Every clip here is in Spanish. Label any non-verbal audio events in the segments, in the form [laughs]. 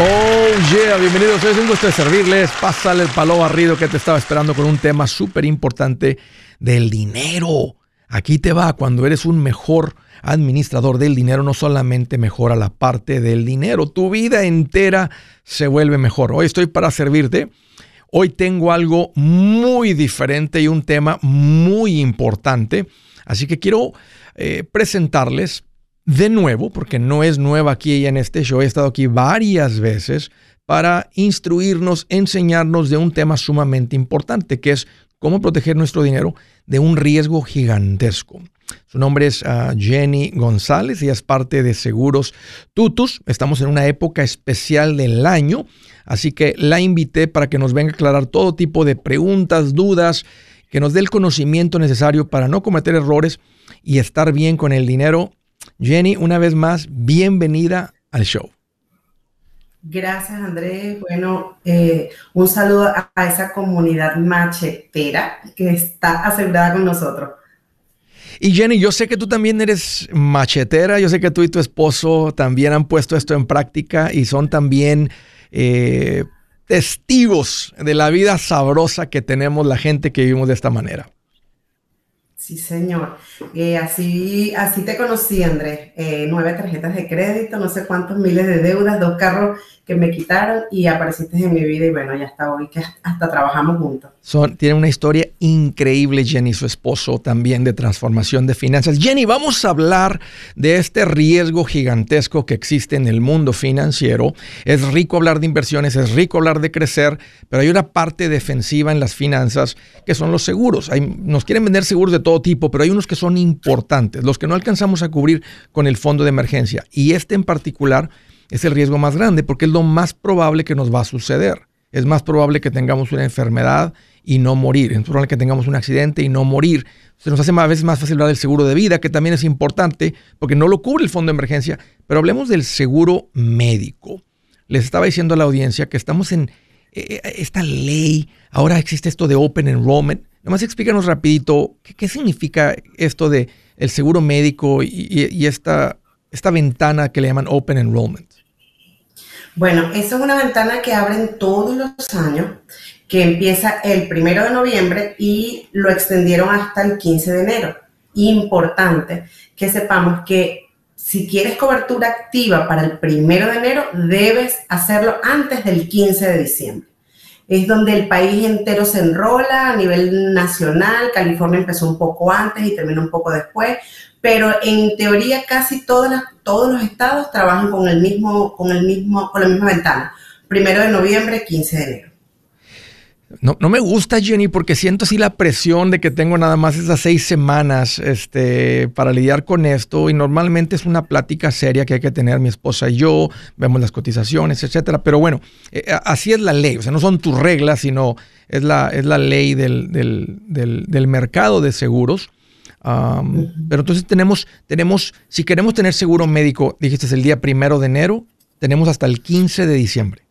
Oh yeah, bienvenidos. Es un gusto de servirles. Pásale el palo barrido que te estaba esperando con un tema súper importante del dinero. Aquí te va, cuando eres un mejor administrador del dinero, no solamente mejora la parte del dinero, tu vida entera se vuelve mejor. Hoy estoy para servirte. Hoy tengo algo muy diferente y un tema muy importante. Así que quiero eh, presentarles de nuevo, porque no es nueva aquí en este show, he estado aquí varias veces para instruirnos, enseñarnos de un tema sumamente importante, que es cómo proteger nuestro dinero de un riesgo gigantesco. Su nombre es ah, Jenny González, y es parte de Seguros Tutus. Estamos en una época especial del año, así que la invité para que nos venga a aclarar todo tipo de preguntas, dudas, que nos dé el conocimiento necesario para no cometer errores y estar bien con el dinero Jenny, una vez más, bienvenida al show. Gracias, Andrés. Bueno, eh, un saludo a, esa comunidad machetera que está asegurada con nosotros. Y Jenny, yo sé que tú también eres machetera, yo sé que tú y tu esposo también han puesto esto en práctica y son también eh, testigos de la vida sabrosa que tenemos la gente que vivimos de esta manera. Sí, señor. Eh, así, así te conocí, Andrés. Eh, nueve tarjetas de crédito, no sé cuántos miles de deudas, dos carros que me quitaron y apareciste en mi vida y bueno, ya está hoy que hasta trabajamos juntos. Son, tiene una historia increíble Jenny, su esposo también de transformación de finanzas. Jenny, vamos a hablar de este riesgo gigantesco que existe en el mundo financiero. Es rico hablar de inversiones, es rico hablar de crecer, pero hay una parte defensiva en las finanzas que son los seguros. Nos quieren vender seguros de todo tipo, pero hay unos que son importantes, los que no alcanzamos a cubrir con el fondo de emergencia. Y este en particular es el riesgo más grande porque es lo más probable que nos va a suceder. Es más probable que tengamos una enfermedad y no morir. Es probable que tengamos un accidente y no morir. Se nos hace a veces más fácil hablar del seguro de vida, que también es importante porque no lo cubre el fondo de emergencia. Pero hablemos del seguro médico. Les estaba diciendo a la audiencia que estamos en eh, eh, esta ley. Ahora existe esto de Open Enrollment. Nomás explícanos rapidito qué, significa esto de el seguro médico y, y esta, esta ventana que le llaman Open Enrollment. Bueno, esa es una ventana que abren todos los años, que empieza el primero de noviembre y lo extendieron hasta el 15 de enero. Importante que sepamos que si quieres cobertura activa para el primero de enero, debes hacerlo antes del 15 de diciembre. Es donde el país entero se enrola a nivel nacional. California empezó un poco antes y terminó un poco después, pero en teoría casi todos los estados trabajan con el mismo, con el mismo, con la misma ventana. Primero de noviembre, 15 de enero. No, no, me gusta, Jenny, porque siento así la presión de que tengo nada más esas seis semanas este, para lidiar con esto. Y normalmente es una plática seria que hay que tener mi esposa y yo, vemos las cotizaciones, etcétera. Pero bueno, eh, así es la ley. O sea, no son tus reglas, sino es la, es la ley del, del, del mercado de seguros pero entonces tenemos, tenemos, si queremos tener seguro médico, dijiste es el día primero de enero, tenemos hasta el 15 de diciembre.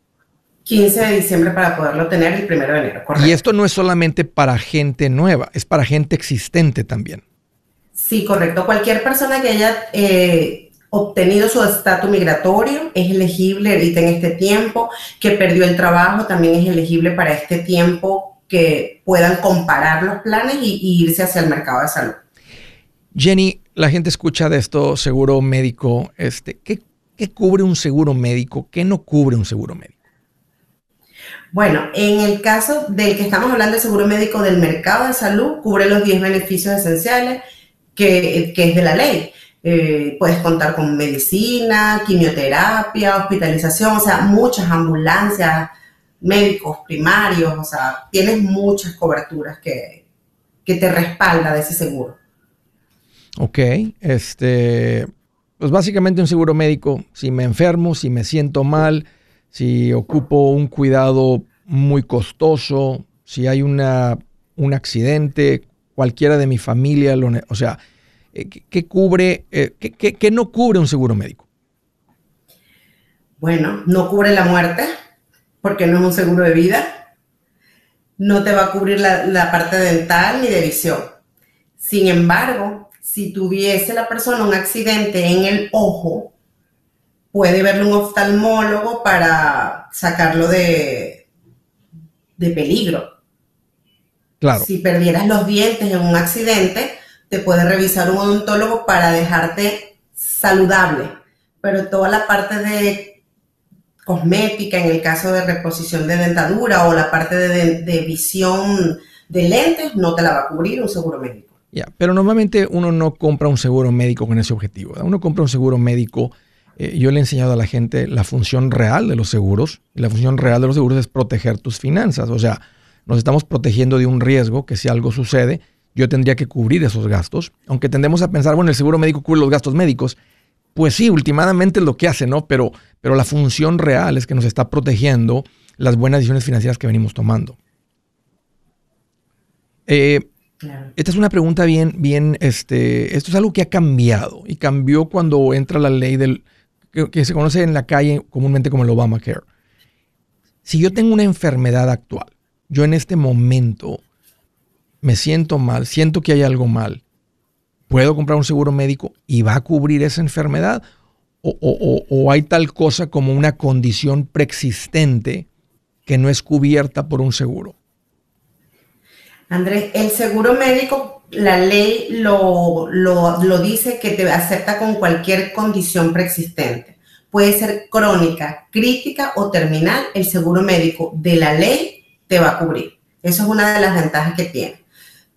15 de diciembre para poderlo tener el primero de enero, correcto. Y esto no es solamente para gente nueva, es para gente existente también. Sí, correcto. Cualquier persona que haya eh, obtenido su estatus migratorio es elegible ahorita en este tiempo, que perdió el trabajo también es elegible para este tiempo que puedan comparar los planes y irse hacia el mercado de salud. Jenny, la gente escucha de esto, seguro médico. Este, ¿qué, cubre un seguro médico? ¿Qué no cubre un seguro médico? Bueno, en el caso del que estamos hablando de seguro médico del mercado de salud, cubre los 10 beneficios esenciales que, es de la ley. Eh, puedes contar con medicina, quimioterapia, hospitalización, o sea, muchas ambulancias, médicos primarios, o sea, tienes muchas coberturas que, que te respalda de ese seguro. Ok, este, pues básicamente un seguro médico, si me enfermo, si me siento mal, si ocupo un cuidado muy costoso, si hay una, un accidente, cualquiera de mi familia, lo, o sea, eh, ¿qué, cubre, eh, qué, no cubre un seguro médico? Bueno, no cubre la muerte, porque no es un seguro de vida. No te va a cubrir la, la parte dental ni de visión. Sin embargo, si tuviese la persona un accidente en el ojo, puede verlo un oftalmólogo para sacarlo de, de peligro. Claro. Si perdieras los dientes en un accidente, te puede revisar un odontólogo para dejarte saludable. Pero toda la parte de cosmética, en el caso de reposición de dentadura o la parte de, visión de lentes, no te la va a cubrir un seguro médico. Pero normalmente uno no compra un seguro médico con ese objetivo. Uno compra un seguro médico. Eh, yo le he enseñado a la gente la función real de los seguros. Y la función real de los seguros es proteger tus finanzas. O sea, nos estamos protegiendo de un riesgo que si algo sucede, yo tendría que cubrir esos gastos. Aunque tendemos a pensar, bueno, el seguro médico cubre los gastos médicos. Pues sí, últimamente es lo que hace, ¿no? Pero, pero la función real es que nos está protegiendo las buenas decisiones financieras que venimos tomando. Eh, esta es una pregunta bien, bien, este, esto es algo que ha cambiado y cambió cuando entra la ley del, que, que se conoce en la calle comúnmente como el Obamacare. Si yo tengo una enfermedad actual, yo en este momento me siento mal, siento que hay algo mal, ¿puedo comprar un seguro médico y va a cubrir esa enfermedad? ¿O, hay tal cosa como una condición preexistente que no es cubierta por un seguro? Andrés, el seguro médico, la ley lo, lo, dice que te acepta con cualquier condición preexistente. Puede ser crónica, crítica o terminal. El seguro médico de la ley te va a cubrir. Eso es una de las ventajas que tiene.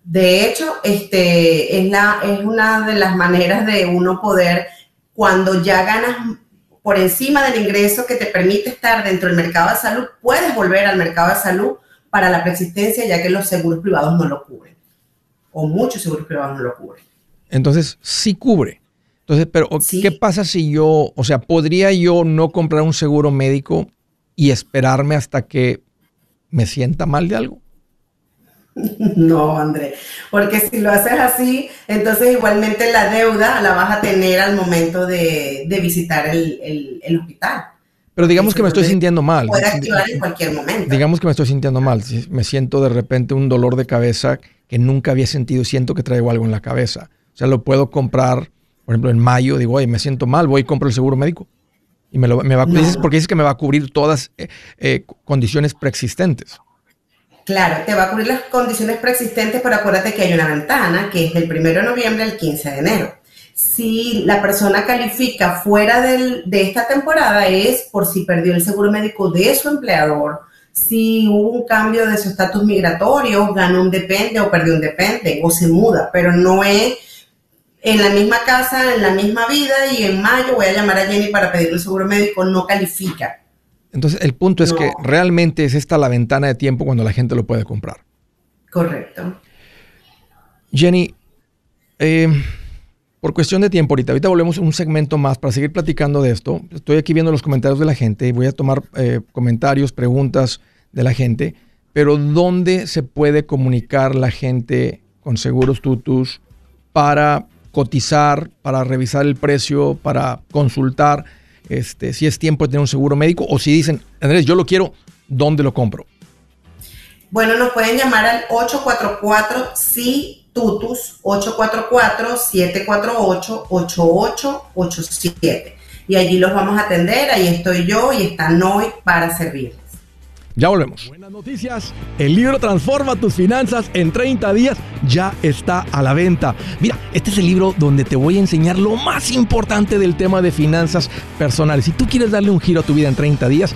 De hecho, este, es, la, es una de las maneras de uno poder, cuando ya ganas por encima del ingreso que te permite estar dentro del mercado de salud, puedes volver al mercado de salud para la preexistencia, ya que los seguros privados no lo cubren. O muchos seguros privados no lo cubren. Entonces, sí cubre. Entonces, pero ¿qué pasa si yo, o sea, podría yo no comprar un seguro médico y esperarme hasta que me sienta mal de algo? [laughs] No, André, porque si lo haces así, entonces igualmente la deuda la vas a tener al momento de, visitar el, hospital. Pero digamos que me estoy sintiendo mal. Puede activar en cualquier momento. Digamos que me estoy sintiendo mal. Me siento de repente un dolor de cabeza que nunca había sentido. Siento que traigo algo en la cabeza. O sea, lo puedo comprar, por ejemplo, en mayo. Digo, oye, me siento mal, voy y compro el seguro médico. Y me, lo, me va, dices, porque dices que me va a cubrir todas eh, eh, condiciones preexistentes. Claro, te va a cubrir las condiciones preexistentes, pero acuérdate que hay una ventana que es del 1 de noviembre al 15 de enero. Si la persona califica fuera de esta temporada es por si perdió el seguro médico de su empleador, si hubo un cambio de su estatus migratorio, ganó un depende o perdió un depende o se muda, pero no es en la misma casa, en la misma vida y en mayo voy a llamar a Jenny para pedirle el seguro médico, no califica. Entonces, el punto es que realmente es esta la ventana de tiempo cuando la gente lo puede comprar. Correcto. Jenny, eh, por cuestión de tiempo, ahorita, ahorita volvemos un segmento más para seguir platicando de esto. Estoy aquí viendo los comentarios de la gente y voy a tomar eh, comentarios, preguntas de la gente, pero ¿dónde se puede comunicar la gente con Seguros Tutus para cotizar, para revisar el precio, para consultar? este, si es tiempo de tener un seguro médico o si dicen, Andrés, yo lo quiero, ¿dónde lo compro? Bueno, nos pueden llamar al 844 si tutus 844-748-8887 y allí los vamos a atender, ahí estoy yo y están hoy para servirles. Ya volvemos. Buenas noticias. El libro Transforma tus finanzas en 30 días ya está a la venta. Mira, este es el libro donde te voy a enseñar lo más importante del tema de finanzas personales. Si tú quieres darle un giro a tu vida en 30 días,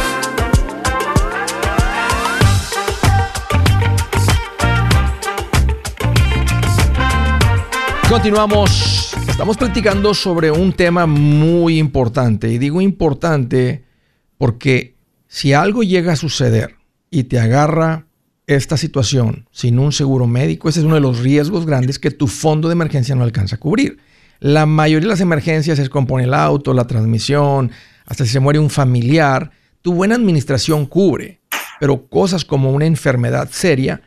Continuamos. Estamos platicando sobre un tema muy importante. Y digo importante porque si algo llega a suceder y te agarra esta situación sin un seguro médico, ese es uno de los riesgos grandes que tu fondo de emergencia no alcanza a cubrir. La mayoría de las emergencias se descompone el auto, la transmisión, hasta si se muere un familiar. Tu buena administración cubre, pero cosas como una enfermedad seria,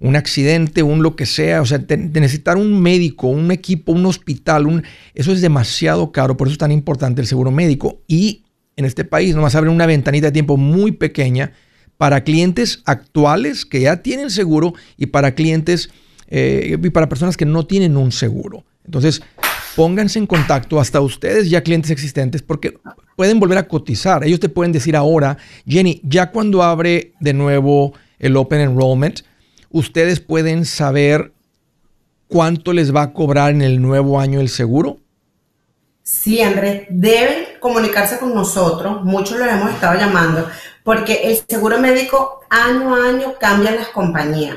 un accidente, un lo que sea, o sea, de, necesitar un médico, un equipo, un hospital, un, eso es demasiado caro, por eso es tan importante el seguro médico. Y en este país nomás abren una ventanita de tiempo muy pequeña para clientes actuales que ya tienen seguro y para clientes eh, y para personas que no tienen un seguro. Entonces, pónganse en contacto hasta ustedes ya clientes existentes porque pueden volver a cotizar. Ellos te pueden decir ahora, Jenny, ya cuando abre de nuevo el Open Enrollment, ustedes pueden saber cuánto les va a cobrar en el nuevo año el seguro. Sí, Andrés, deben comunicarse con nosotros, muchos lo hemos estado llamando, porque el seguro médico año a año cambia las compañías.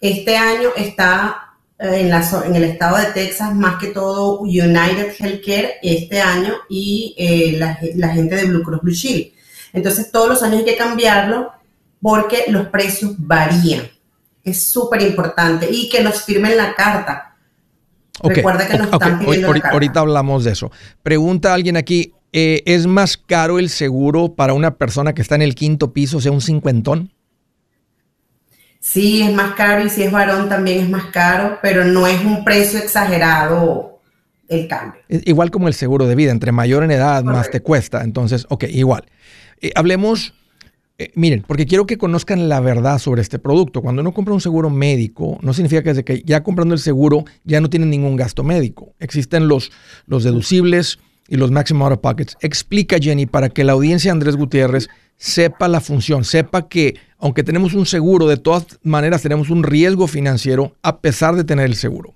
Este año está eh, en, el estado de Texas, más que todo United Healthcare este año y eh, la, la, gente de Blue Cross Blue Shield. Entonces, todos los años hay que cambiarlo porque los precios varían. Es súper importante y que nos firmen la carta Recuerda que nos están pidiendo Ahorita hablamos de eso. Pregunta alguien aquí, eh, ¿es más caro el seguro para una persona que está en el quinto piso, o sea, un cincuentón? Sí, es más caro y si es varón también es más caro, pero no es un precio exagerado el cambio. Igual como el seguro de vida, entre mayor en edad más te cuesta. Entonces, ok, igual. Eh, hablemos eh, miren, porque quiero que conozcan la verdad sobre este producto. Cuando uno compra un seguro médico, no significa que desde que ya comprando el seguro ya no tienen ningún gasto médico. Existen los, deducibles y los maximum out of pockets. Explica, Jenny, para que la audiencia Andrés Gutiérrez sepa la función, sepa que aunque tenemos un seguro, de todas maneras tenemos un riesgo financiero a pesar de tener el seguro.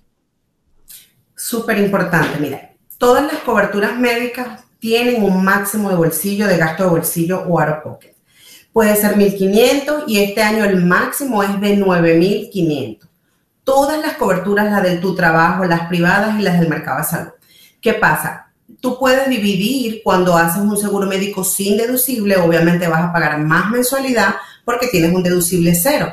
Súper importante, mira, todas las coberturas médicas tienen un máximo de bolsillo, de gasto de bolsillo o out of pocket puede ser 1.500 y este año el máximo es de 9.500. Todas las coberturas, las de tu trabajo, las privadas y las del mercado de salud. ¿Qué pasa? Tú puedes dividir cuando haces un seguro médico sin deducible, obviamente vas a pagar más mensualidad porque tienes un deducible cero.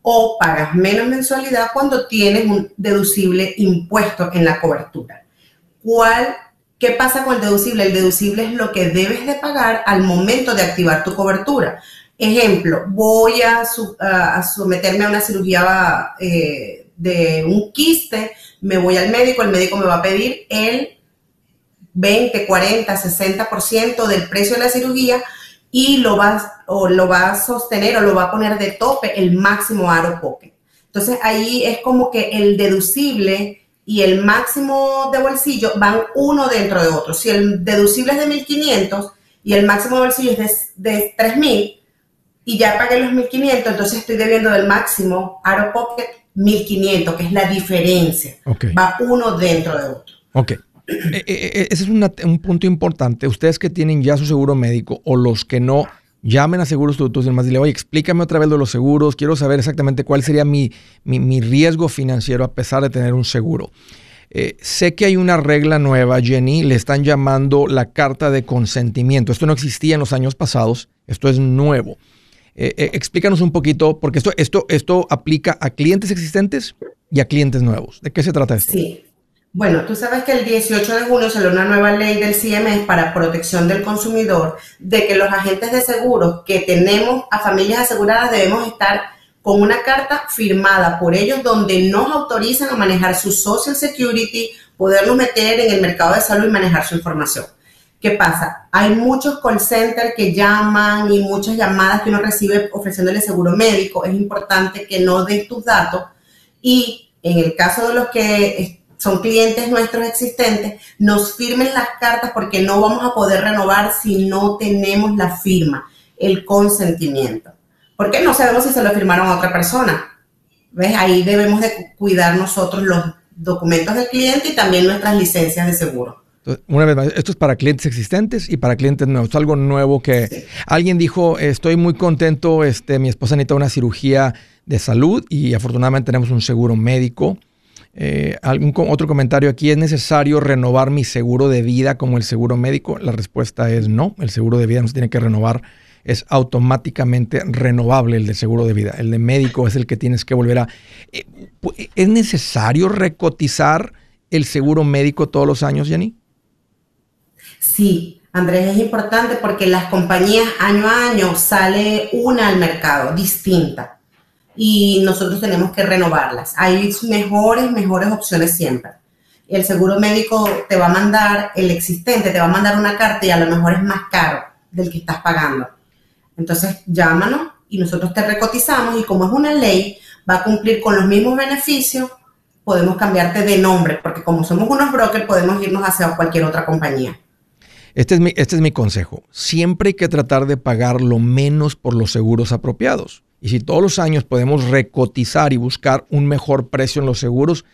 O pagas menos mensualidad cuando tienes un deducible impuesto en la cobertura. ¿Cuál ¿Qué pasa con el deducible? El deducible es lo que debes de pagar al momento de activar tu cobertura. Ejemplo, voy a, someterme a una cirugía eh, de un quiste, me voy al médico, el médico me va a pedir el 20, 40, 60% del precio de la cirugía y lo va, o lo va a sostener o lo va a poner de tope el máximo aro pocket. Entonces ahí es como que el deducible y el máximo de bolsillo van uno dentro de otro. Si el deducible es de 1.500 y el máximo de bolsillo es de, 3.000 y ya pagué los 1.500, entonces estoy debiendo del máximo Aro Pocket 1.500, que es la diferencia. Va uno dentro de otro. Ok. Eh, eh, eh, ese es un punto importante. Ustedes que tienen ya su seguro médico o los que no, llamen a Seguros Tutus y más dile, oye, explícame otra vez de los seguros, quiero saber exactamente cuál sería mi, mi, riesgo financiero a pesar de tener un seguro. Eh, sé que hay una regla nueva, Jenny, le están llamando la carta de consentimiento. Esto no existía en los años pasados, Esto es nuevo. Eh, eh, explícanos un poquito, porque esto, esto, esto aplica a clientes existentes y a clientes nuevos. ¿De qué se trata esto? Sí. Bueno, tú sabes que el 18 de junio salió una nueva ley del CMS para protección del consumidor, de que los agentes de seguros que tenemos a familias aseguradas debemos estar con una carta firmada por ellos donde nos autorizan a manejar su Social Security, podernos meter en el mercado de salud y manejar su información. ¿Qué pasa? Hay muchos call centers que llaman y muchas llamadas que uno recibe ofreciéndole seguro médico. Es importante que no den tus datos y en el caso de los que son clientes nuestros existentes, nos firmen las cartas porque no vamos a poder renovar si no tenemos la firma, el consentimiento. Porque no sabemos si se lo firmaron a otra persona. ¿Ves? Ahí debemos de cuidar nosotros los documentos del cliente y también nuestras licencias de seguro. Una vez más, esto es para clientes existentes y para clientes nuevos. Es algo nuevo que alguien dijo, estoy muy contento, este, mi esposa necesita una cirugía de salud y afortunadamente tenemos un seguro médico. Eh, ¿algún, otro comentario aquí, ¿es necesario renovar mi seguro de vida como el seguro médico? La respuesta es no, el seguro de vida no se tiene que renovar, es automáticamente renovable el de seguro de vida. El de médico es el que tienes que volver a... Eh, ¿Es necesario recotizar el seguro médico todos los años, Jenny? Sí, Andrés, es importante porque las compañías año a año sale una al mercado distinta y nosotros tenemos que renovarlas. Hay mejores, mejores opciones siempre. El seguro médico te va a mandar, el existente te va a mandar una carta y a lo mejor es más caro del que estás pagando. Entonces llámanos y nosotros te recotizamos y como es una ley, va a cumplir con los mismos beneficios, podemos cambiarte de nombre, porque como somos unos brokers podemos irnos hacia cualquier otra compañía. Este es, mi, este es mi consejo. Siempre hay que tratar de pagar lo menos por los seguros apropiados. Y si todos los años podemos recotizar y buscar un mejor precio en los seguros,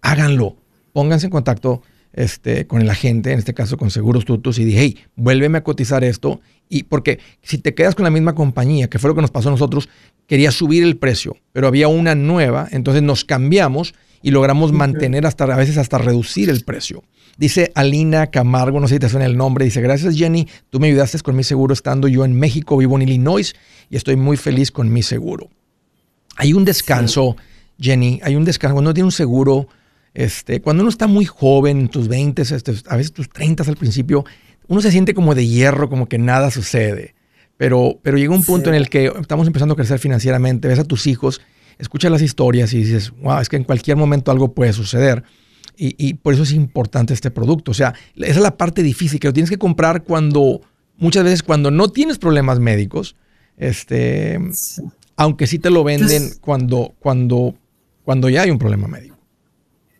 háganlo. Pónganse en contacto este, con el agente, en este caso con Seguros Tutus, y dije, hey, vuélveme a cotizar esto. Y porque si te quedas con la misma compañía, que fue lo que nos pasó a nosotros, quería subir el precio, pero había una nueva, entonces nos cambiamos y logramos mantener hasta a veces hasta reducir el precio. Dice Alina Camargo, no sé si te suena el nombre, dice, gracias Jenny, tú me ayudaste con mi seguro estando yo en México, vivo en Illinois y estoy muy feliz con mi seguro. Hay un descanso, Jenny, hay un descanso, cuando uno tiene un seguro, este, cuando uno está muy joven, en tus 20, este, a veces tus 30 al principio, uno se siente como de hierro, como que nada sucede. Pero, pero llega un punto en el que estamos empezando a crecer financieramente, ves a tus hijos, escuchas las historias y dices, wow, es que en cualquier momento algo puede suceder. Y, por eso es importante este producto. O sea, esa es la parte difícil, que lo tienes que comprar cuando, muchas veces cuando no tienes problemas médicos, este, aunque sí te lo venden cuando, cuando, cuando ya hay un problema médico.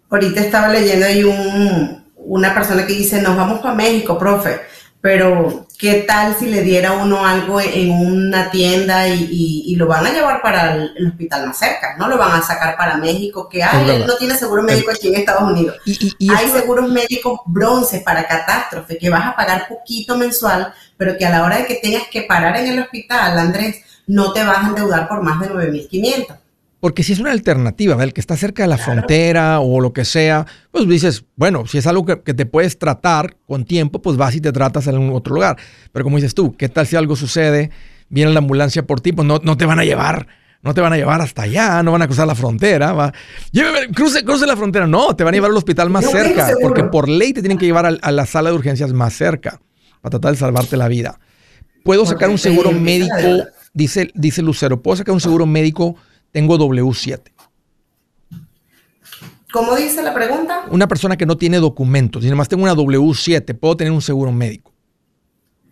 Ahorita estaba leyendo un, una persona que dice, nos vamos para México, profe pero ¿qué tal si le diera uno algo en una tienda y, lo van a llevar para el, hospital más cerca? No lo van a sacar para México, que hay, no tiene seguro médico aquí en Estados Unidos. hay seguros médicos bronce para catástrofe que vas a pagar poquito mensual, pero que a la hora de que tengas que parar en el hospital, Andrés, no te vas a endeudar por más de 9.500. Porque si es una alternativa, el que está cerca de la frontera o lo que sea, pues dices, bueno, si es algo que, te puedes tratar con tiempo, pues vas y te tratas en un otro lugar. Pero como dices tú, ¿qué tal si algo sucede? Viene la ambulancia por ti, pues no, no te van a llevar, no te van a llevar hasta allá, no van a cruzar la frontera. Va. cruce, cruce la frontera. No, te van a llevar al hospital más cerca, porque por ley te tienen que llevar a, la sala de urgencias más cerca para tratar de salvarte la vida. Puedo sacar un seguro médico, dice, dice Lucero, puedo sacar un seguro médico tengo W7. ¿Cómo dice la pregunta? Una persona que no tiene documentos, y más tengo una W7, ¿puedo tener un seguro médico?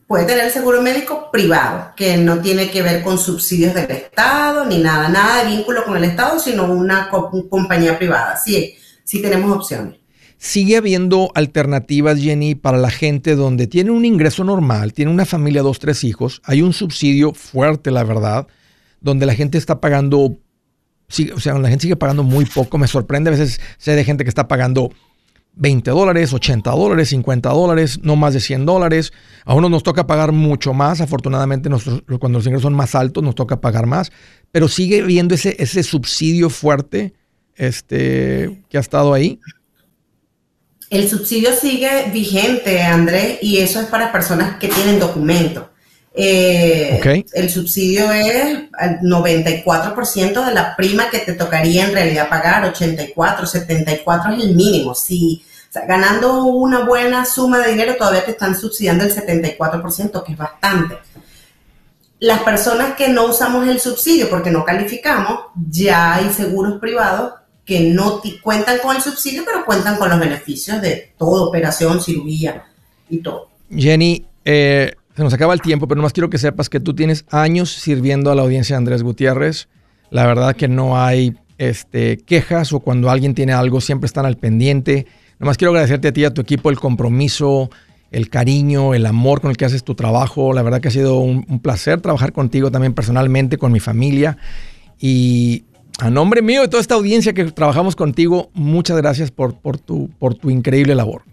Puede tener seguro médico privado, que no tiene que ver con subsidios del Estado ni nada, nada de vínculo con el Estado, sino una compañía privada. Sí, sí tenemos opciones. Sigue habiendo alternativas, Jenny, para la gente donde tiene un ingreso normal, tiene una familia, dos, tres hijos, hay un subsidio fuerte, la verdad, donde la gente está pagando o sea, la gente sigue pagando muy poco. Me sorprende a veces sé de gente que está pagando 20 dólares, 80 dólares, 50 dólares, no más de 100 dólares. A uno nos toca pagar mucho más. Afortunadamente, cuando los ingresos son más altos, nos toca pagar más. Pero sigue viendo ese, ese subsidio fuerte este, que ha estado ahí. El subsidio sigue vigente, Andrés, y eso es para personas que tienen documentos. Eh, el subsidio es el 94% de la prima que te tocaría en realidad pagar, 84, 74 es el mínimo. Si ganando una buena suma de dinero todavía te están subsidiando el 74%, que es bastante. Las personas que no usamos el subsidio porque no calificamos, ya hay seguros privados que no cuentan con el subsidio, pero cuentan con los beneficios de toda operación, cirugía y todo. Jenny, eh, se nos acaba el tiempo, pero nomás quiero que sepas que tú tienes años sirviendo a la audiencia de Andrés Gutiérrez. La verdad que no hay este, quejas o cuando alguien tiene algo siempre están al pendiente. Nomás quiero agradecerte a ti y a tu equipo el compromiso, el cariño, el amor con el que haces tu trabajo. La verdad que ha sido un, placer trabajar contigo también personalmente, con mi familia. Y a nombre mío y toda esta audiencia que trabajamos contigo, muchas gracias por, tu, por tu increíble labor.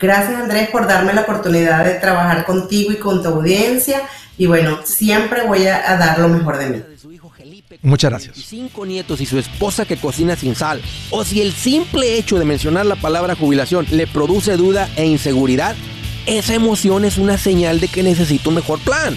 Gracias Andrés por darme la oportunidad de trabajar contigo y con tu audiencia. Y bueno, siempre voy a, dar lo mejor de mí. Muchas gracias. Cinco nietos y su esposa que cocina sin sal. O si el simple hecho de mencionar la palabra jubilación le produce duda e inseguridad, esa emoción es una señal de que necesita un mejor plan.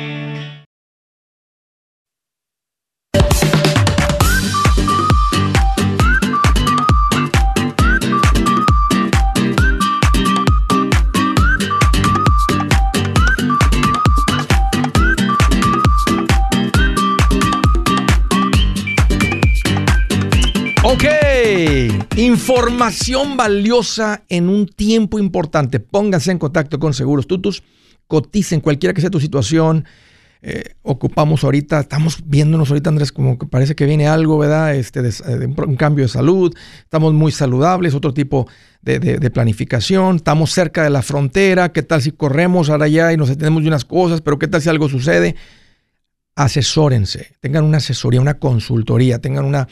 Información valiosa en un tiempo importante. Pónganse en contacto con Seguros Tutus. Coticen cualquiera que sea tu situación. Eh, ocupamos ahorita, estamos viéndonos ahorita, Andrés, como que parece que viene algo, ¿verdad? Este, un, cambio de salud. Estamos muy saludables, otro tipo de, planificación. Estamos cerca de la frontera. ¿Qué tal si corremos ahora allá y nos atendemos de unas cosas? Pero ¿qué tal si algo sucede? asesórense, tengan una asesoría, una consultoría, tengan una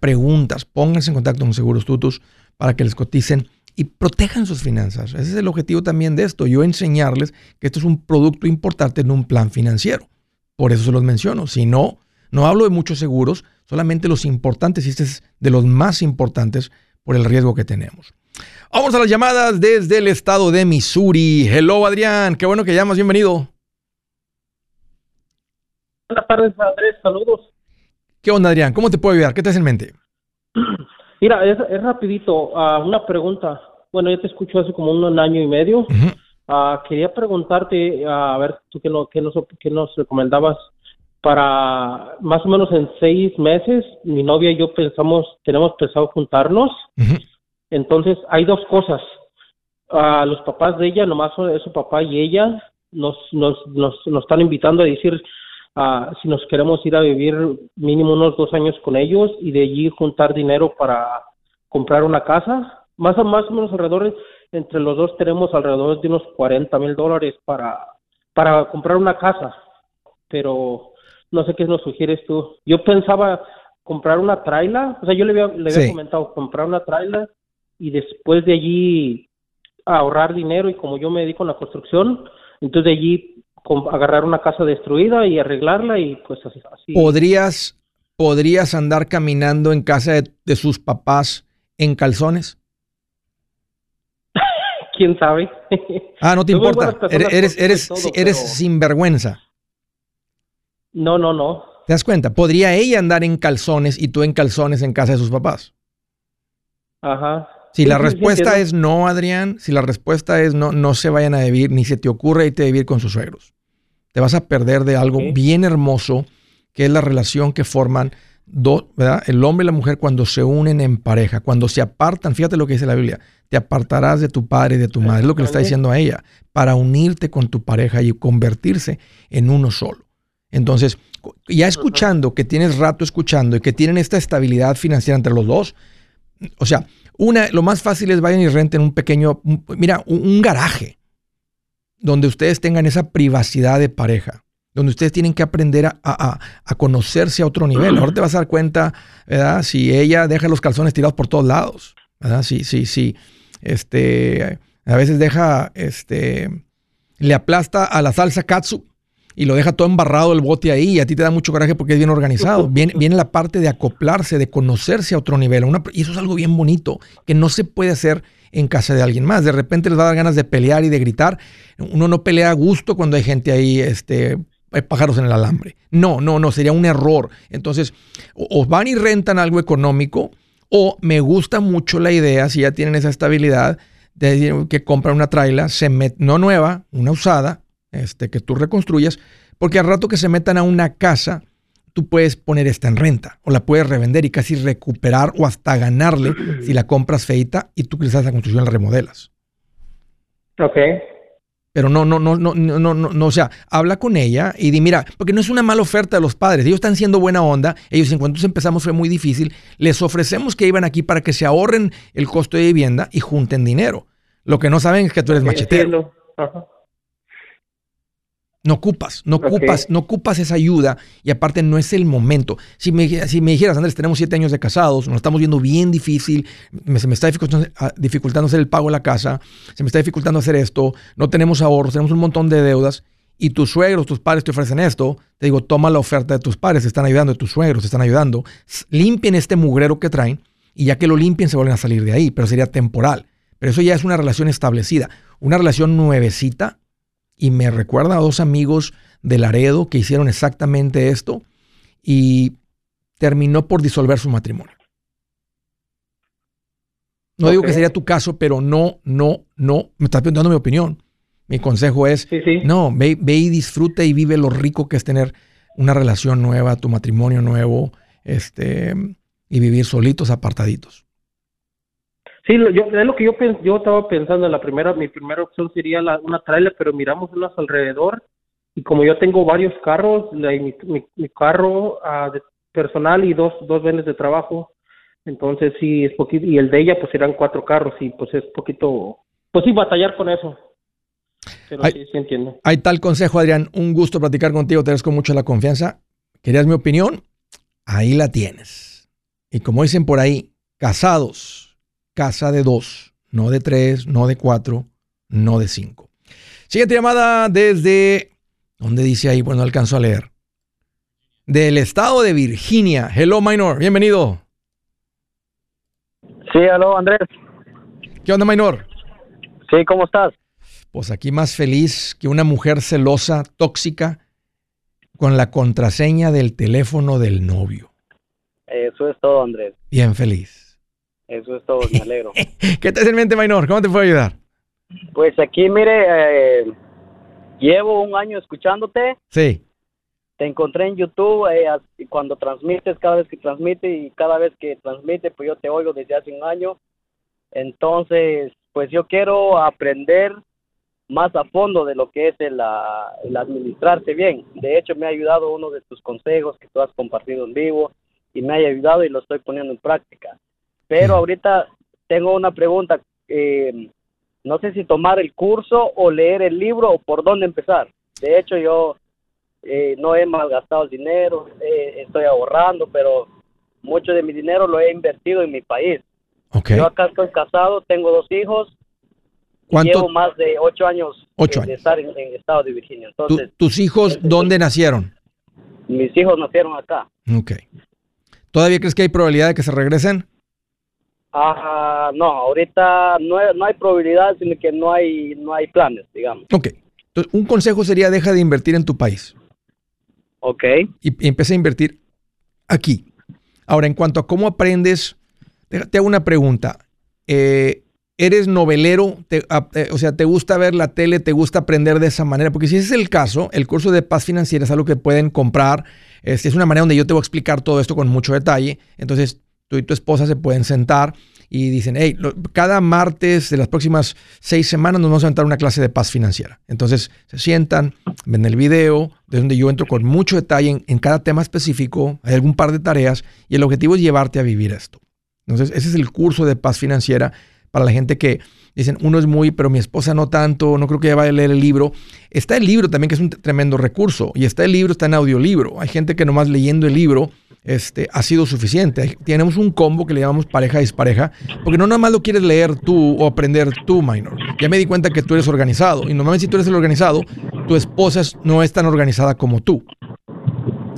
preguntas, pónganse en contacto con Seguros Tutus para que les coticen y protejan sus finanzas. Ese es el objetivo también de esto, yo enseñarles que esto es un producto importante en un plan financiero. Por eso se los menciono. Si no, no hablo de muchos seguros, solamente los importantes y este es de los más importantes por el riesgo que tenemos. Vamos a las llamadas desde el estado de Missouri. Hello Adrián, qué bueno que llamas, bienvenido. Buenas tardes, Andrés. Saludos. ¿Qué onda, Adrián? ¿Cómo te puedo ayudar? ¿Qué te hace en mente? Mira, es, rapidito. Uh, una pregunta. Bueno, yo te escucho hace como un, año y medio. Uh, quería preguntarte, uh, a ver, tú qué, no, qué, nos, qué nos recomendabas para más o menos en seis meses, mi novia y yo pensamos, tenemos pensado juntarnos. Entonces, hay dos cosas. los papás de ella, nomás es su papá y ella, nos, nos, nos, nos están invitando a decir si nos queremos ir a vivir mínimo unos dos años con ellos y de allí juntar dinero para comprar una casa. Más o, más o menos alrededor, entre los dos tenemos alrededor de unos 40 mil dólares para, para comprar una casa. Pero no sé qué nos sugieres tú. Yo pensaba comprar una traila, o sea, yo le había, le había comentado comprar una traila y después de allí ahorrar dinero y como yo me dedico a la construcción, entonces de allí agarrar una casa destruida y arreglarla y pues así. ¿Podrías, ¿Podrías andar caminando en casa de, sus papás en calzones? [laughs] ¿Quién sabe? ah, no te importa. Eres, eres, eres, sinvergüenza. No, no, no. ¿Te das cuenta? ¿Podría ella andar en calzones y tú en calzones en casa de sus papás? Ajá. Si la respuesta es no, Adrián, si la respuesta es no, no se vayan a vivir, ni se te ocurre irte a vivir con sus suegros te vas a perder de algo bien hermoso, que es la relación que forman dos, ¿verdad? el hombre y la mujer cuando se unen en pareja, cuando se apartan, fíjate lo que dice la Biblia, te apartarás de tu padre y de tu madre, es lo que le está diciendo a ella, para unirte con tu pareja y convertirse en uno solo. Entonces, ya escuchando, que tienes rato escuchando y que tienen esta estabilidad financiera entre los dos, o sea, una, lo más fácil es vayan y renten un pequeño, mira, un, garaje donde ustedes tengan esa privacidad de pareja, donde ustedes tienen que aprender a, conocerse a otro nivel. Ahora te vas a dar cuenta, ¿verdad? Si ella deja los calzones tirados por todos lados, ¿verdad? Sí, sí, sí. Este, a veces deja, este, le aplasta a la salsa katsu y lo deja todo embarrado el bote ahí y a ti te da mucho coraje porque es bien organizado. [laughs] Viene, viene la parte de acoplarse, de conocerse a otro nivel. y eso es algo bien bonito que no se puede hacer en casa de alguien más. De repente les va a dar ganas de pelear y de gritar. Uno no pelea a gusto cuando hay gente ahí, este, hay pájaros en el alambre. No, no, no, sería un error. Entonces, o, van y rentan algo económico o me gusta mucho la idea, si ya tienen esa estabilidad, de que compran una traila, se no nueva, una usada, este, que tú reconstruyas, porque al rato que se metan a una casa, tú puedes poner esta en renta o la puedes revender y casi recuperar o hasta ganarle si la compras feita y tú quizás la construcción la remodelas. Ok. Pero no, no, no, no, no, no, no, o sea, habla con ella y di, mira, porque no es una mala oferta de los padres, ellos están siendo buena onda, ellos en cuanto empezamos fue muy difícil, les ofrecemos que iban aquí para que se ahorren el costo de vivienda y junten dinero. Lo que no saben es que tú eres machetero. Ajá. No ocupas, no ocupas, no ocupas esa ayuda y aparte no es el momento. Si me, si me dijeras, Andrés, tenemos siete años de casados, nos estamos viendo bien difícil, se me está ah, dificultando, hacer el pago de la casa, se me está dificultando hacer esto, no tenemos ahorros, tenemos un montón de deudas y tus suegros, tus padres te ofrecen esto, te digo, toma la oferta de tus padres, te están ayudando, de tus suegros te están ayudando, limpien este mugrero que traen y ya que lo limpien se vuelven a salir de ahí, pero sería temporal. Pero eso ya es una relación establecida, una relación nuevecita y me recuerda a dos amigos de Laredo que hicieron exactamente esto y terminó por disolver su matrimonio. No digo que sería tu caso, pero no, no, no, me estás preguntando mi opinión. Mi consejo es, no, ve, ve, y disfruta y vive lo rico que es tener una relación nueva, tu matrimonio nuevo, este, y vivir solitos, apartaditos. Sí, yo, es lo que yo yo estaba pensando, la primera, mi primera opción sería la, una trailer, pero miramos unas alrededor y como yo tengo varios carros, mi, mi, carro uh, de personal y dos, dos venes de trabajo, entonces sí es poquito, y el de ella pues eran cuatro carros y pues es poquito, pues sí, batallar con eso. Pero sí, sí entiendo. Hay tal consejo, Adrián, un gusto platicar contigo, te agradezco mucho la confianza. ¿Querías mi opinión? Ahí la tienes. Y como dicen por ahí, casados casa de dos, no de tres, no de cuatro, no de cinco. Siguiente llamada desde, ¿dónde dice ahí? Bueno, alcanzo a leer. Del estado de Virginia. Hello, Minor, bienvenido. Sí, hello, Andrés. ¿Qué onda, Minor? Sí, ¿cómo estás? Pues aquí más feliz que una mujer celosa, tóxica, con la contraseña del teléfono del novio. Eso es todo, Andrés. Bien feliz. Eso es todo, me alegro. [laughs] ¿Qué te hace en mente, Maynor? ¿Cómo te puedo ayudar? Pues aquí, mire, eh, llevo un año escuchándote. Sí. Te encontré en YouTube eh, cuando transmites, cada vez que transmite y cada vez que transmite, pues yo te oigo desde hace un año. Entonces, pues yo quiero aprender más a fondo de lo que es el, el administrarte bien. De hecho, me ha ayudado uno de tus consejos que tú has compartido en vivo y me ha ayudado y lo estoy poniendo en práctica. Pero ahorita tengo una pregunta. Eh, no sé si tomar el curso o leer el libro o por dónde empezar. De hecho, yo eh, no he malgastado el dinero, eh, estoy ahorrando, pero mucho de mi dinero lo he invertido en mi país. Yo acá estoy casado, tengo dos hijos. Llevo más de ocho años, de estar en, el estado de Virginia. Entonces, ¿Tus hijos dónde nacieron? Mis hijos nacieron acá. Ok. ¿Todavía crees que hay probabilidad de que se regresen? Ah, no, ahorita no, hay probabilidad, sino que no hay, no hay planes, digamos. Ok. Entonces, un consejo sería deja de invertir en tu país. Ok. Y, empieza a invertir aquí. Ahora, en cuanto a cómo aprendes, te, hago una pregunta. Eh, ¿Eres novelero? Eh, o sea, ¿te gusta ver la tele? ¿Te gusta aprender de esa manera? Porque si ese es el caso, el curso de paz financiera es algo que pueden comprar. es una manera donde yo te voy a explicar todo esto con mucho detalle. Entonces, tú y tu esposa se pueden sentar y dicen, hey, cada martes de las próximas seis semanas nos vamos a entrar una clase de paz financiera. Entonces se sientan, ven el video, de donde yo entro con mucho detalle en, cada tema específico, hay algún par de tareas y el objetivo es llevarte a vivir esto. Entonces ese es el curso de paz financiera para la gente que dicen, uno es muy, pero mi esposa no tanto, no creo que ella vaya a leer el libro. Está el libro también, que es un tremendo recurso, y está el libro, está en audiolibro. Hay gente que nomás leyendo el libro este, ha sido suficiente. Tenemos un combo que le llamamos pareja dispareja, porque no nada más lo quieres leer tú o aprender tú, minor. Ya me di cuenta que tú eres organizado, y normalmente si tú eres el organizado, tu esposa no es tan organizada como tú.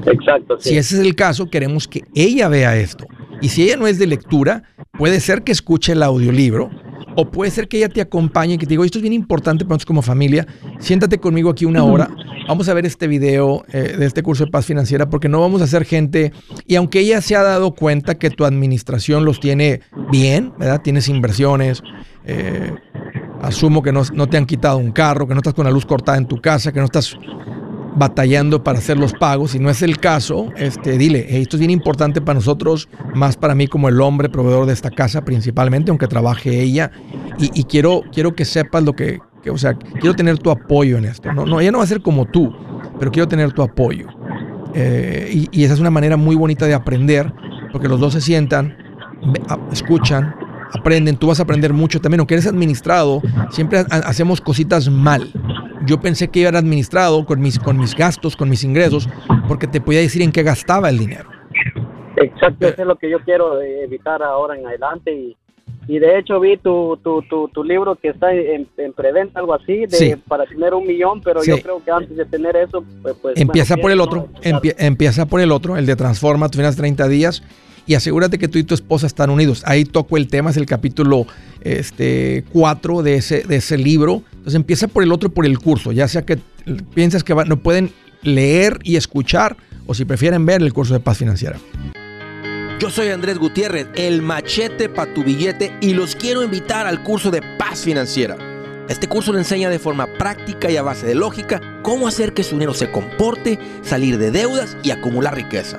Exacto. Si ese es el caso, queremos que ella vea esto. Y si ella no es de lectura, puede ser que escuche el audiolibro o puede ser que ella te acompañe y que te diga, esto es bien importante para nosotros como familia, siéntate conmigo aquí una hora, vamos a ver este video eh, de este curso de paz financiera porque no vamos a ser gente, y aunque ella se ha dado cuenta que tu administración los tiene bien, ¿verdad? Tienes inversiones, eh, asumo que no, no te han quitado un carro, que no estás con la luz cortada en tu casa, que no estás batallando para hacer los pagos. Si no es el caso, este, dile, esto es bien importante para nosotros, más para mí como el hombre proveedor de esta casa principalmente, aunque trabaje ella. Y, quiero, quiero que sepas lo que, o sea, quiero tener tu apoyo en esto. No, no, ella no va a ser como tú, pero quiero tener tu apoyo. Eh, y, esa es una manera muy bonita de aprender, porque los dos se sientan, escuchan, aprenden, tú vas a aprender mucho también, aunque eres administrado, siempre hacemos cositas mal. Yo pensé que iba a ser administrado con mis, con mis gastos, con mis ingresos, porque te podía decir en qué gastaba el dinero. Exacto, eso es lo que yo quiero evitar ahora en adelante y, y de hecho vi tu, tu, tu, libro que está en, preventa, algo así, de, para tener un millón, pero yo creo que antes de tener eso, pues... pues empieza por el otro, empieza por el otro, el de Transforma, tus 30 días y asegúrate que tú y tu esposa están unidos. Ahí toco el tema, es el capítulo este, 4 de ese, de ese libro. Entonces empieza por el otro, por el curso, ya sea que piensas que no pueden leer y escuchar o si prefieren ver el curso de paz financiera. Yo soy Andrés Gutiérrez, el machete para tu billete y los quiero invitar al curso de paz financiera. Este curso le enseña de forma práctica y a base de lógica cómo hacer que su dinero se comporte, salir de deudas y acumular riqueza.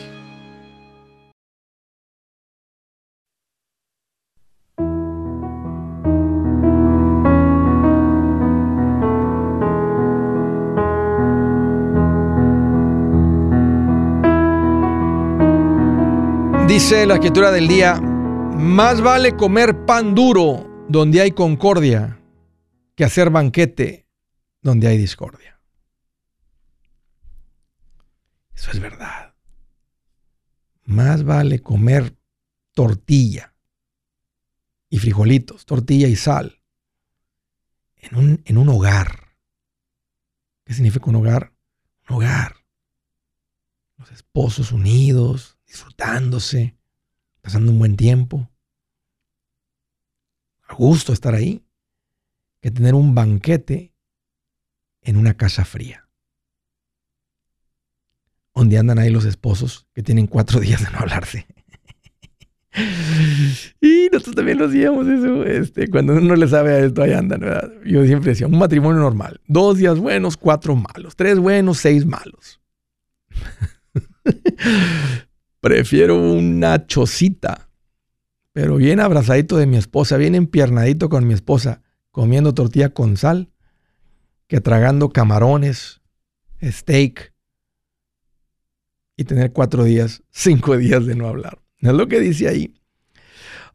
La escritura del día, más vale comer pan duro donde hay concordia que hacer banquete donde hay discordia. Eso es verdad. Más vale comer tortilla y frijolitos, tortilla y sal en un, en un hogar. ¿Qué significa un hogar? Un hogar. Los esposos unidos, disfrutándose, pasando un buen tiempo. A gusto estar ahí, que tener un banquete en una casa fría. Donde andan ahí los esposos que tienen cuatro [laughs] días de no hablarse. y nosotros también lo hacíamos eso. Este, cuando uno le sabe a esto, ahí andan. Yo siempre decía, un matrimonio normal. Dos días buenos, cuatro malos. Tres buenos, seis malos. [laughs] Prefiero una chocita, pero bien abrazadito de mi esposa, bien empiernadito con mi esposa, comiendo tortilla con sal, que tragando camarones, steak y tener cuatro días, cinco días de no hablar. Es lo que dice ahí.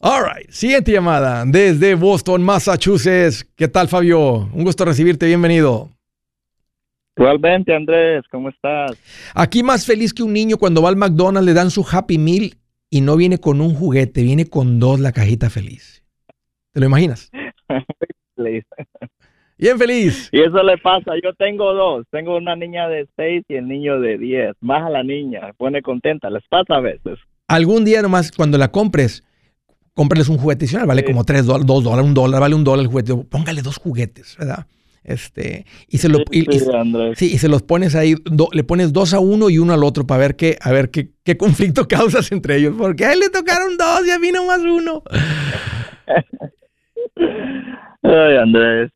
All right, siguiente llamada desde Boston, Massachusetts. ¿Qué tal, Fabio? Un gusto recibirte, bienvenido. Igualmente, Andrés, ¿cómo estás? Aquí más feliz que un niño cuando va al McDonald's, le dan su Happy Meal y no viene con un juguete, viene con dos la cajita feliz. ¿Te lo imaginas? [laughs] feliz. Bien feliz. Y eso le pasa, yo tengo dos, tengo una niña de seis y el niño de diez, más a la niña, pone contenta, les pasa a veces. Algún día nomás, cuando la compres, cómprales un juguete adicional, vale como tres dólares, dos dólares, un dólar, vale un dólar el juguete, póngale dos juguetes, ¿verdad? Este, y se lo, y, sí, y se los pones ahí, le pones dos a uno y uno al otro para ver qué, a ver qué, qué conflicto [laughs] causas entre ellos, porque a él le tocaron dos y a mí nomás uno. [laughs] Ay, Andrés.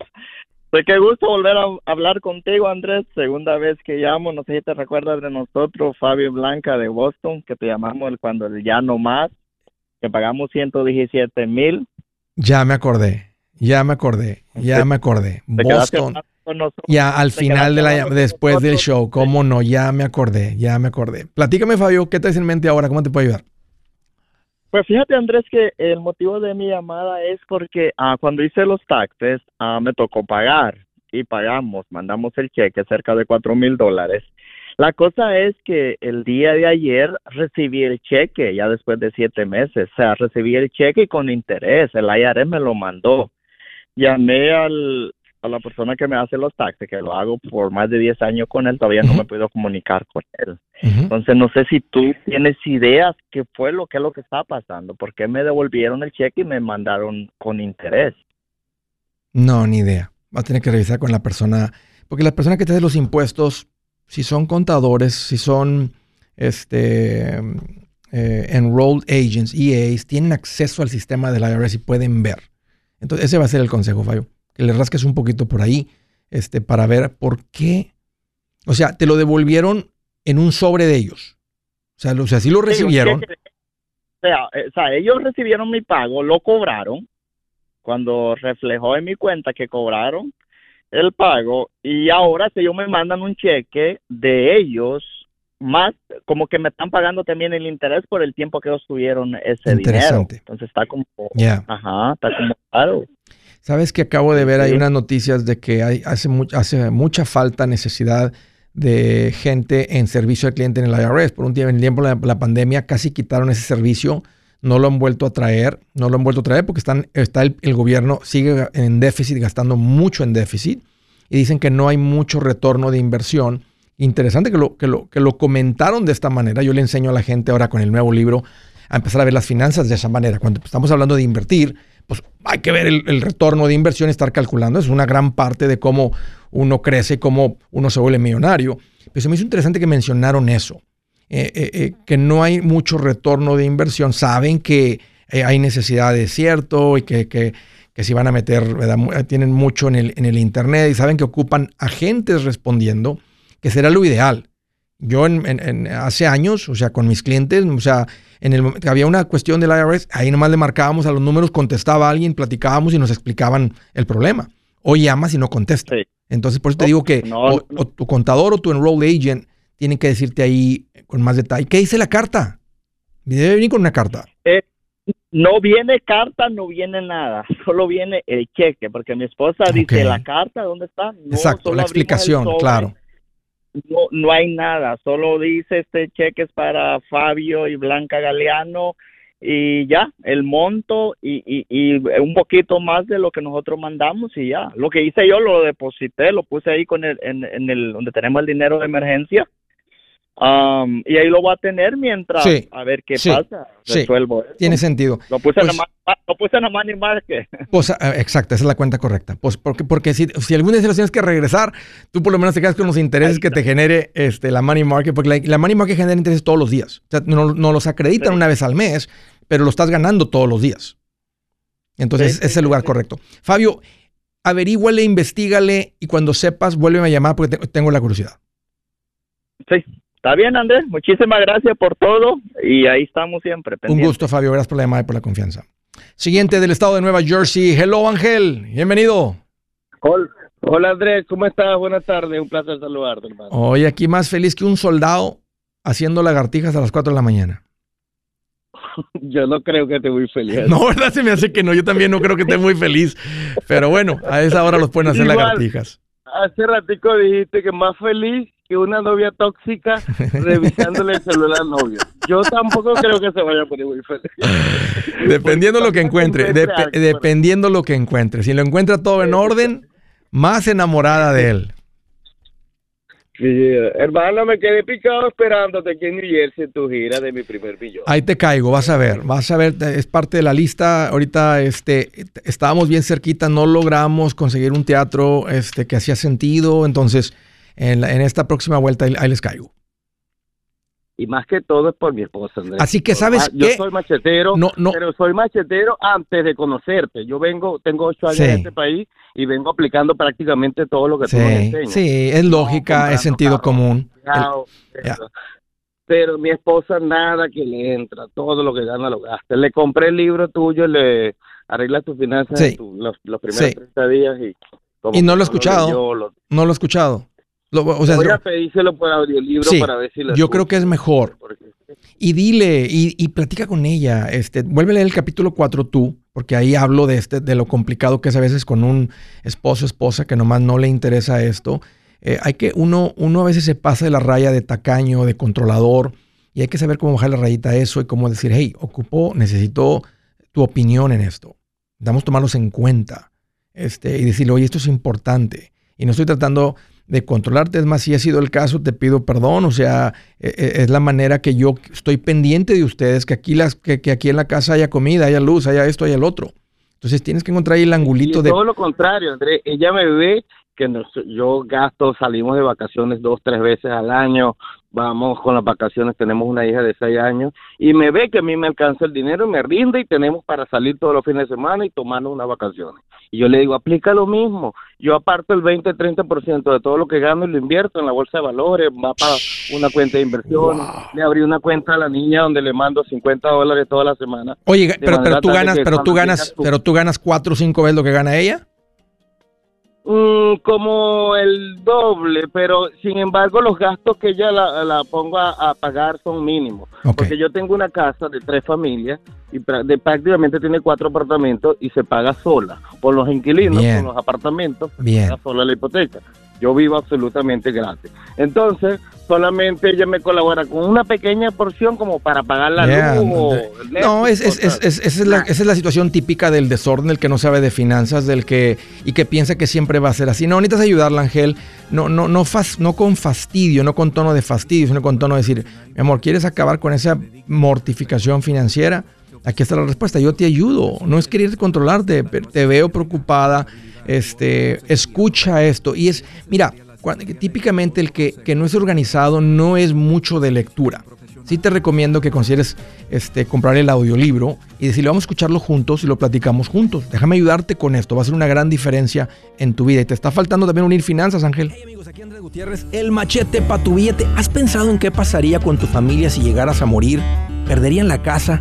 Pues qué gusto volver a hablar contigo, Andrés. Segunda vez que llamo. No sé si te recuerdas de nosotros, Fabio Blanca de Boston, que te llamamos cuando el ya no más, que pagamos 117 mil. Ya me acordé, ya me acordé, ya me acordé. Boston. Ya al final de la después del show, cómo no, ya me acordé, ya me acordé. Platícame, Fabio, ¿qué te en mente ahora? ¿Cómo te puedo ayudar? Pues fíjate, Andrés, que el motivo de mi llamada es porque ah, cuando hice los taxes ah, me tocó pagar y pagamos, mandamos el cheque cerca de cuatro mil dólares. La cosa es que el día de ayer recibí el cheque, ya después de siete meses, o sea, recibí el cheque con interés, el IRS me lo mandó. Llamé al, a la persona que me hace los taxes, que lo hago por más de 10 años con él, todavía no me puedo comunicar con él. Entonces, no sé si tú tienes ideas qué fue lo que es lo que está pasando, por qué me devolvieron el cheque y me mandaron con interés. No, ni idea. Va a tener que revisar con la persona, porque la persona que te hace los impuestos, si son contadores, si son este eh, enrolled agents, EAs, tienen acceso al sistema del IRS y pueden ver. Entonces, ese va a ser el consejo, Fabio que le rasques un poquito por ahí, este, para ver por qué. O sea, te lo devolvieron en un sobre de ellos. O sea, o sea sí lo recibieron. Eh, o, sea, ellos recibieron mi pago, lo cobraron. Cuando reflejó en mi cuenta que cobraron el pago, y ahora si ellos me mandan un cheque de ellos, más como que me están pagando también el interés por el tiempo que ellos tuvieron ese dinero. Entonces está como, ajá, está como claro. Sabes que acabo de ver, hay unas noticias de que hay, hace, hace mucha falta, necesidad de gente en servicio al cliente en el IRS. Por un tiempo, en el tiempo de la, pandemia casi quitaron ese servicio, no lo han vuelto a traer, no lo han vuelto a traer porque están, está el, gobierno sigue en déficit, gastando mucho en déficit y dicen que no hay mucho retorno de inversión. Interesante que lo, que lo, que lo comentaron de esta manera. Yo le enseño a la gente ahora con el nuevo libro a empezar a ver las finanzas de esa manera. Cuando estamos hablando de invertir, pues hay que ver el, retorno de inversión y estar calculando. Es una gran parte de cómo uno crece, cómo uno se vuelve millonario. Pero se me hizo interesante que mencionaron eso, eh, eh, eh, que no hay mucho retorno de inversión. Saben que hay necesidad de cierto y que, que, si van a meter, tienen mucho en el, en el Internet y saben que ocupan agentes respondiendo, que será lo ideal. Yo en, hace años, o sea, con mis clientes, o sea, en el había una cuestión del IRS, ahí nomás le marcábamos a los números, contestaba alguien, platicábamos y nos explicaban el problema. O llamas y no contesta. Entonces, por eso te digo que o, tu contador o tu enrolled agent tienen que decirte ahí con más detalle. ¿Qué dice la carta? Debe venir con una carta. Eh, no viene carta, no viene nada. [laughs] Solo viene el cheque, porque mi esposa dice, ¿la carta dónde está? Exacto, la explicación, claro no, no hay nada, solo dice este cheque es para Fabio y Blanca Galeano y ya, el monto y, y, y, un poquito más de lo que nosotros mandamos y ya. Lo que hice yo lo deposité, lo puse ahí con el, en, en el donde tenemos el dinero de emergencia Um, y ahí lo voy a tener mientras a ver qué pasa. Resuelvo Tiene sentido. Lo puse, pues, en la, lo puse en la money market. Pues, ah, exacto, esa es la cuenta correcta. Pues porque, porque si, si algún día se los tienes que regresar, tú por lo menos te quedas con los intereses que te genere este, la money market, porque la, money market genera intereses todos los días. O sea, no, no los acreditan una vez al mes, pero lo estás ganando todos los días. Entonces, es el lugar correcto. Fabio, averíguale, investigale y cuando sepas, vuélveme a llamar porque tengo la curiosidad. Sí, Está bien, Andrés. Muchísimas gracias por todo y ahí estamos siempre. Un gusto, Fabio. Gracias por la llamada y por la confianza. Siguiente del estado de Nueva Jersey. Hello, Ángel. Bienvenido. Hola, Andrés. ¿Cómo estás? Buenas tardes. Un placer saludarte, hermano. Hoy aquí más feliz que un soldado haciendo lagartijas a las 4 de la mañana. [laughs] Yo no creo que esté muy feliz. [laughs] No, ¿verdad? Se me hace que no. Yo también no creo que esté muy feliz. Pero bueno, a esa hora los pueden hacer lagartijas. Hace ratico dijiste que más feliz que una novia tóxica revisándole el celular al novio. Yo tampoco creo que se vaya a poner muy feliz. [laughs] Dependiendo lo que encuentre, dep- dependiendo lo que encuentre. Si lo encuentra todo en orden, más enamorada de él. Eh, hermano, me quedé picado esperándote aquí en New Jersey en tu gira de mi primer millón. Ahí te caigo, vas a ver, vas a ver, es parte de la lista. Ahorita este, estábamos bien cerquita, no logramos conseguir un teatro este, que hacía sentido, entonces en, la- en esta próxima vuelta ahí, ahí les caigo. Y más que todo es por mi esposa, Andrés. Así que, ¿sabes Ah, Yo qué? soy machetero, No, no. pero soy machetero antes de conocerte. Yo vengo, tengo ocho años Sí. en este país y vengo aplicando prácticamente todo lo que tú me Sí, enseñas. sí, es lógica, comprando es sentido carro, común. El- eso. Pero mi esposa nada que le entra, todo lo que gana lo gasta. Le compré el libro tuyo, le arregla tus finanzas Sí. en tu- los, los primeros Sí. 30 días y... como Y no lo he escuchado. lo- No lo he escuchado. Lo- o sea, Voy yo- a pedírselo por audiolibro Sí, para ver si lo yo creo que es mejor. Y dile, y, y platica con ella. Este, vuelve a leer el capítulo 4 tú, porque ahí hablo de este, de lo complicado que es a veces con un esposo, esposa que nomás no le interesa esto. Eh, hay que, uno, uno a veces se pasa de la raya de tacaño, de controlador, y hay que saber cómo bajar la rayita a eso y cómo decir, hey, ocupo, necesito tu opinión en esto. Damos tomarlos en cuenta. Este, y decirle, oye, esto es importante. Y no estoy tratando de controlarte, es más, si ha sido el caso, te pido perdón, o sea, eh, eh, es la manera que yo estoy pendiente de ustedes, que aquí, las, que, que aquí en la casa haya comida, haya luz, haya esto, haya el otro. Entonces tienes que encontrar ahí el angulito Y de... todo lo contrario, Andrés. Ella me ve que nos- yo gasto, salimos de vacaciones dos, tres veces al año, vamos con las vacaciones, tenemos una hija de seis años, y me ve que a mí me alcanza el dinero y me rinde y tenemos para salir todos los fines de semana y tomarnos unas vacaciones. Y yo le digo, aplica lo mismo. Yo aparto el 20-30% de todo lo que gano y lo invierto en la bolsa de valores, va para una cuenta de inversión. Le abrí una cuenta a la niña donde le mando 50 dólares toda la semana. Oye, pero, pero tú ganas, pero tú ganas, pero tú ganas cuatro o cinco veces lo que gana ella. Mm, como el doble, pero sin embargo los gastos que ella la, la pongo a, a pagar son mínimos. Porque yo tengo una casa de tres familias y de, prácticamente tiene cuatro apartamentos y se paga sola. Por los inquilinos, Bien. por los apartamentos, se paga sola la hipoteca. Yo vivo absolutamente gratis. Entonces, solamente ella me colabora con una pequeña porción como para pagar la Yeah, luz no, o el No, es, es, es, esa, es la, esa es la situación típica del desorden, del que no sabe de finanzas, del que y que piensa que siempre va a ser así. No, necesitas ayudarla, Ángel. No, no, no, fas- no con fastidio, no con tono de fastidio, sino con tono de decir, mi amor, ¿quieres acabar con esa mortificación financiera? Aquí está la respuesta. Yo te ayudo. No es querer controlarte, te veo preocupada. Este, escucha esto. Y es, mira, típicamente el que, que no es organizado no es mucho de lectura. Sí te recomiendo que consideres este, comprar el audiolibro y decirle, vamos a escucharlo juntos y lo platicamos juntos. Déjame ayudarte con esto, va a ser una gran diferencia en tu vida. Y te está faltando también unir finanzas, Ángel. Hey amigos, aquí Andrés Gutiérrez, el machete para tu billete. ¿Has pensado en qué pasaría con tu familia si llegaras a morir? ¿Perderían la casa?